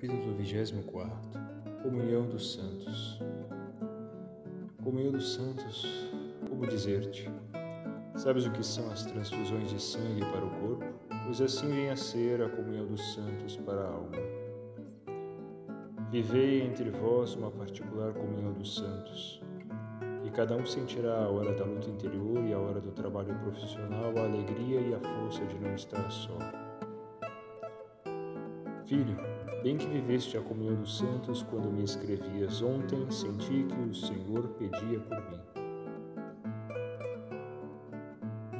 Capítulo 24 Comunhão dos Santos Comunhão dos Santos, como dizer-te? Sabes o que são as transfusões de sangue para o corpo? Pois assim vem a ser a comunhão dos santos para a alma. Vivei entre vós uma particular comunhão dos santos, e cada um sentirá a hora da luta interior e a hora do trabalho profissional a alegria e a força de não estar só. Filho, bem que viveste a comunhão dos santos quando me escrevias ontem, senti que o Senhor pedia por mim.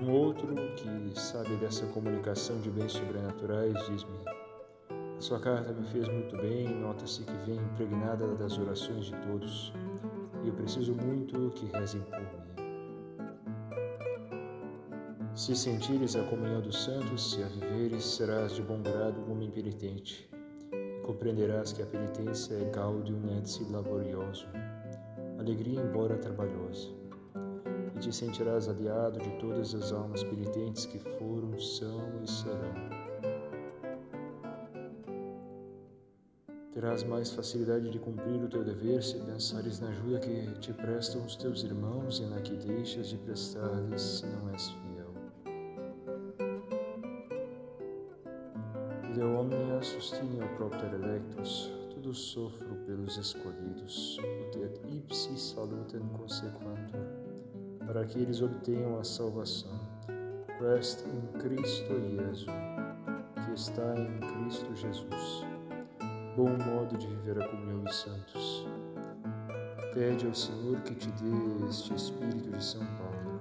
Um outro que sabe dessa comunicação de bens sobrenaturais diz-me: A sua carta me fez muito bem, nota-se que vem impregnada das orações de todos, e eu preciso muito que rezem por mim. Se sentires a comunhão dos santos, se a viveres, serás de bom grado como impenitente. Compreenderás que a penitência é gaudium et laborioso, alegria embora trabalhosa. E te sentirás aliado de todas as almas penitentes que foram, são e serão. Terás mais facilidade de cumprir o teu dever se pensares na ajuda que te prestam os teus irmãos e na que deixas de prestar-lhes se não és fiel. De omnia sustineo propter electus, tudo sofro pelos escolhidos, ut et ipsi salutem consequantur, para que eles obtenham a salvação. Quest in Cristo Iesu, que está em Cristo Jesus. Bom modo de viver a comunhão dos santos. Pede ao Senhor que te dê este Espírito de São Paulo